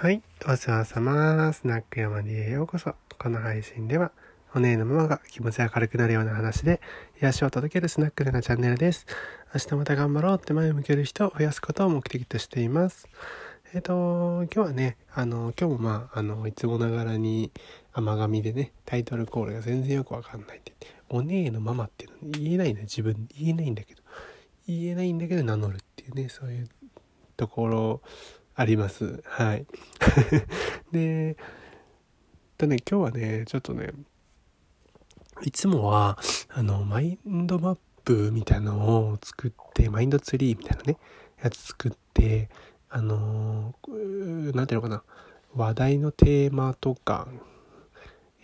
はい。お世話様。スナック山にへようこそ。この配信では、お姉のママが気持ちが軽くなるような話で、癒しを届けるスナックルなチャンネルです。明日また頑張ろうって前を向ける人を増やすことを目的としています。えっ、と、今日はね、あの、今日もまあ、あの、いつもながらに甘噛みでね、タイトルコールが全然よくわかんないって言って、お姉のママっていうの言えないね、自分。言えないんだけど。言えないんだけど名乗るっていうね、そういうところあります。はい。で、とね、今日はね、ちょっとね、いつもは、あの、マインドマップみたいのを作って、マインドツリーみたいなね、やつ作って、あのー、なんていうのかな、話題のテーマとか、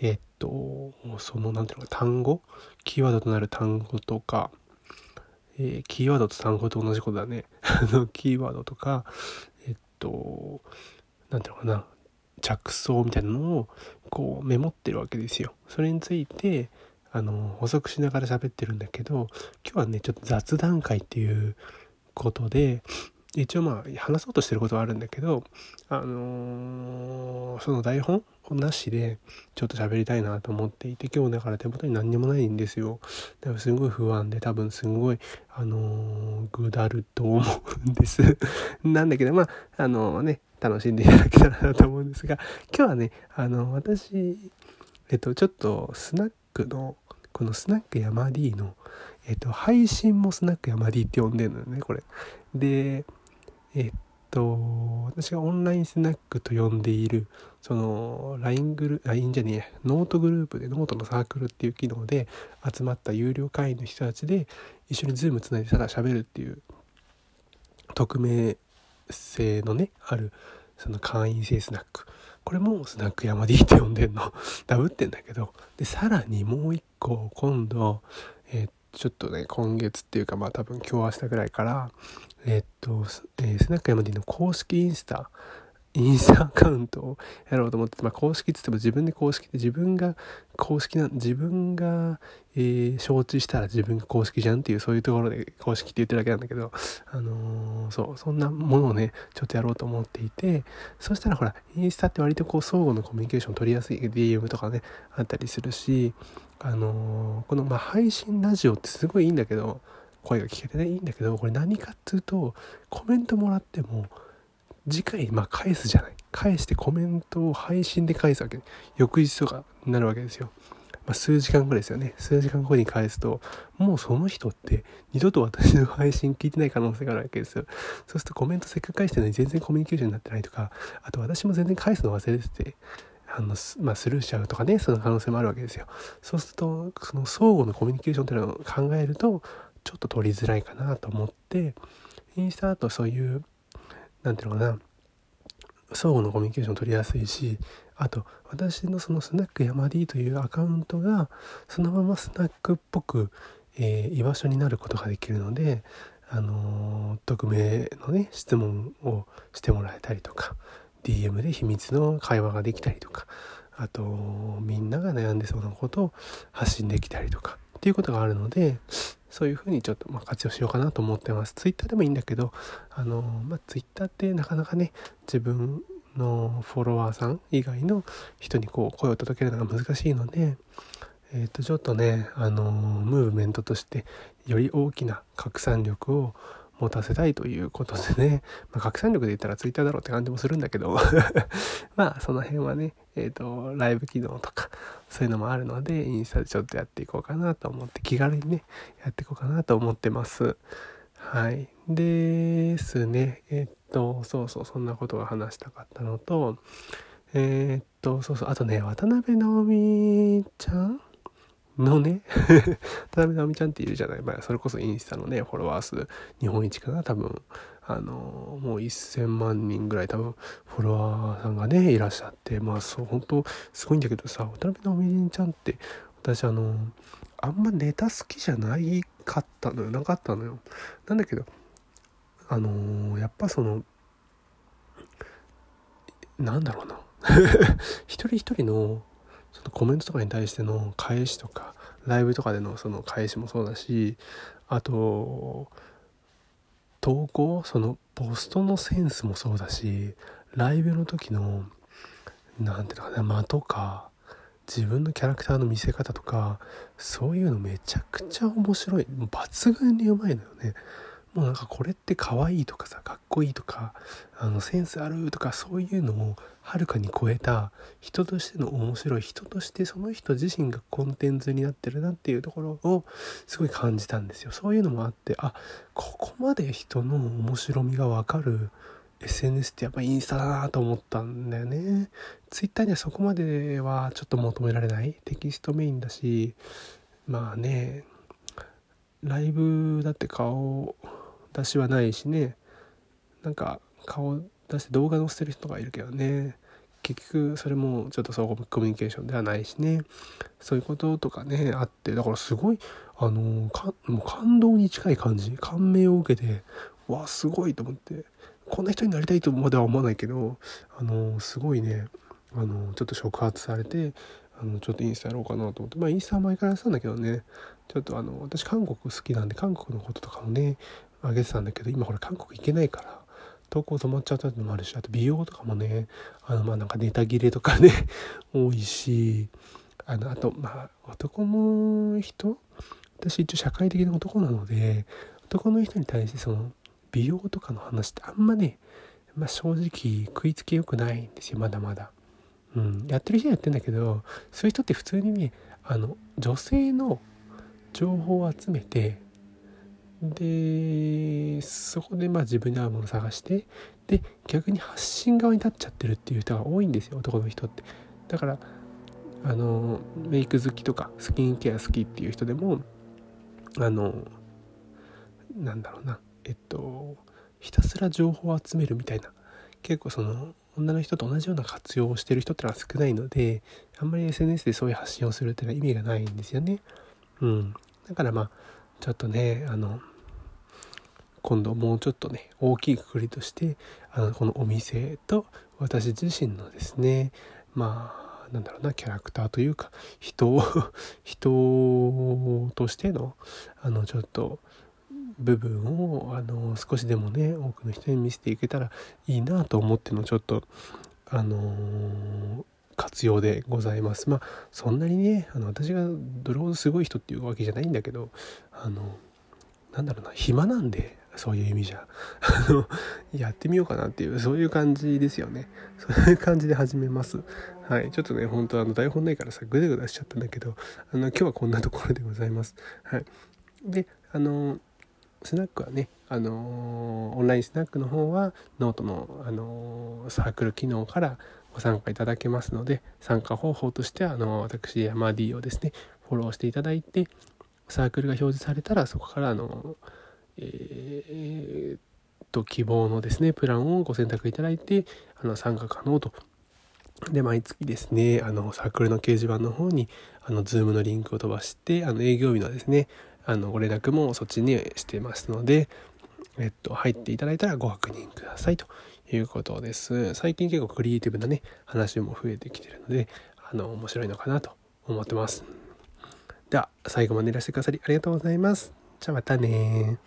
えっと、その、なんていうのか、単語？キーワードとなる単語とか、えーキーワードと単語と同じことだね。あの、キーワードとか、と、なんていうのかな、着想みたいなのを、こう、メモってるわけですよ。それについて、あの、補足しながら喋ってるんだけど、今日はね、ちょっと雑談会っていうことで、一応まあ、話そうとしてることはあるんだけど、あのーその台本なしで、ちょっと喋りたいなと思っていて、今日だから手元に何にもないんですよ。だからすごい不安で、多分すごい、あのーぐだると思うんです。なんだけど、まあ、あのね、楽しんでいただけたらなと思うんですが、今日はね、あの、私、えっと、ちょっとスナックの、このスナック山 D の、えっと、配信もスナック山 D って呼んでるのね、これ。で、えっと、私がオンラインスナックと呼んでいる、その、LINE グループ、LINE じゃねえや、ノートグループで、ノートのサークルっていう機能で集まった有料会員の人たちで、一緒に Zoom つないでただ喋るっていう、匿名性のね、ある、その会員制スナック。これもスナック山 D って呼んでんの。ダブってんだけど。で、さらにもう一個、今度、ちょっとね、今月っていうか、まあ多分今日明日ぐらいから、えっと、えースナック山 D の公式インスタ、インスタアカウントをやろうと思って、てまあ公式って言っても自分で公式で自分が公式な、自分が、えー承知したら自分が公式じゃんっていうそういうところで公式って言ってるだけなんだけど、あのーそう、そんなものをね、ちょっとやろうと思っていて、そしたらほら、インスタって割とこう相互のコミュニケーション取りやすい DM とかね、あったりするし、あのーこのまあ配信ラジオってすごいいいんだけど、声が聞けてね、いいんだけど、これ何かっていうと、コメントもらっても、次回、まあ返すじゃない。返してコメントを配信で返すわけ。翌日とかになるわけですよ。まあ、数時間ぐらいですよね。数時間後に返すと、もうその人って二度と私の配信聞いてない可能性があるわけですよ。そうするとコメントせっかく返してるのに全然コミュニケーションになってないとか、あと私も全然返すの忘れてて、あの、まあ、スルーしちゃうとかね、その可能性もあるわけですよ。そうすると、その相互のコミュニケーションっていうのを考えると、ちょっと取りづらいかなと思って、インスタだとそういう、なんていうのかな、相互のコミュニケーション取りやすいしあと私のそのスナック山 D というアカウントがそのままスナックっぽく、えー居場所になることができるので、あのー匿名のね質問をしてもらえたりとか DM で秘密の会話ができたりとかあとみんなが悩んでそうなことを発信できたりとかっていうことがあるのでそういうふうにちょっとまあ活用しようかなと思ってます。ツイッターでもいいんだけど、あのまあ、ツイッターってなかなかね自分のフォロワーさん以外の人にこう声を届けるのが難しいので、えっ、とちょっとねあのムーブメントとしてより大きな拡散力を持たせたいということでね、まあ、拡散力で言ったらツイッターだろうって感じもするんだけど。まあその辺はねえっ、とライブ機能とかそういうのもあるのでインスタでちょっとやっていこうかなと思って気軽にねやっていこうかなと思ってます。はい。ですね。えっとそうそうそんなことが話したかったのとえっとそうそうあとね渡辺直美ちゃんのね。渡辺直美ちゃんっているじゃない、まあ、それこそインスタのねフォロワー数。日本一かな多分。あのもう1000万人ぐらい多分フォロワーさんがねいらっしゃって。まあそう本当すごいんだけどさ渡辺直美ちゃんって私あのあんまネタ好きじゃないかったのよ。なかったのよ。なんだけどあのやっぱそのなんだろうな。一人一人のそのコメントとかに対しての返しとかライブとかでのその返しもそうだしあと投稿そのポストのセンスもそうだしライブの時の何ていうのかな間とか自分のキャラクターの見せ方とかそういうのめちゃくちゃ面白い。抜群にうまいのよね。もうなんかこれって可愛いとかさかっこいいとかあのセンスあるとかそういうのをはるかに超えた人としての面白い人としてその人自身がコンテンツになってるなっていうところをすごい感じたんですよそういうのもあってあここまで人の面白みがわかる SNS ってやっぱインスタだなと思ったんだよね。ツイッターにはそこまではちょっと求められないテキストメインだしまあねライブだって顔出しはないしね。なんか顔出して動画載せてる人がいるけどね。結局それもちょっと相互コミュニケーションではないしね。そういうこととかねあって。だからすごいあのかもう感動に近い感じ。感銘を受けてわあすごいと思って。こんな人になりたいとまでは思わないけどあのすごいね。あのちょっと触発されてあのちょっとインスタやろうかなと思って。まあインスタは前からやってたんだけどね。ちょっとあの私韓国好きなんで韓国のこととかもねあげてたんだけど今ほら韓国行けないから投稿止まっちゃったのもあるしあと美容とかもねあのまあなんかネタ切れとかね 多いしあのあとまあ男の人？私一応社会的な男なので男の人に対してその美容とかの話ってあんまね、まあ、正直食いつき良くないんですよまだまだ。うん、やってる人はやってんだけどそういう人って普通にねあの女性の情報を集めてでそこでまあ自分に合うものを探してで逆に発信側に立っちゃってるっていう人が多いんですよ男の人って。だからあのメイク好きとかスキンケア好きっていう人でもあのなんだろうなえっとひたすら情報を集めるみたいな。結構その女の人と同じような活用をしてる人ってのは少ないのであんまり SNS でそういう発信をするっていうのは意味がないんですよね。うん、だからまあちょっとねあの今度もうちょっとね大きいくくりとしてあのこのお店と私自身のですねまあなんだろうなキャラクターというか人を 人としてのあのちょっと部分をあの少しでもね多くの人に見せていけたらいいなと思ってのちょっとあの活用でございます。まあそんなにねあの私がどれほどすごい人っていうわけじゃないんだけどあのなんだろうな暇なんでそういう意味じゃ。やってみようかなっていうそういう感じですよね。そういう感じで始めます。はい。ちょっとね本当あの台本ないからさグダグダしちゃったんだけどあの今日はこんなところでございます。はい。であのスナックはね、あのー、オンラインスナックの方はノートの、あのー、サークル機能からご参加いただけますので参加方法としてはあの私山 D をですねフォローしていただいてサークルが表示されたらそこからあのえー、と希望のですねプランをご選択いただいてあの参加可能と。で毎月ですねあのサークルの掲示板の方にあの Zoom のリンクを飛ばしてあの営業日のですねあのご連絡もそっちにしてますので、えっと、入っていただいたらご確認くださいと。いうことです。最近結構クリエイティブなね、話も増えてきてるので、あの、面白いのかなと思ってます。では、最後までいらしてくださりありがとうございます。じゃあまたね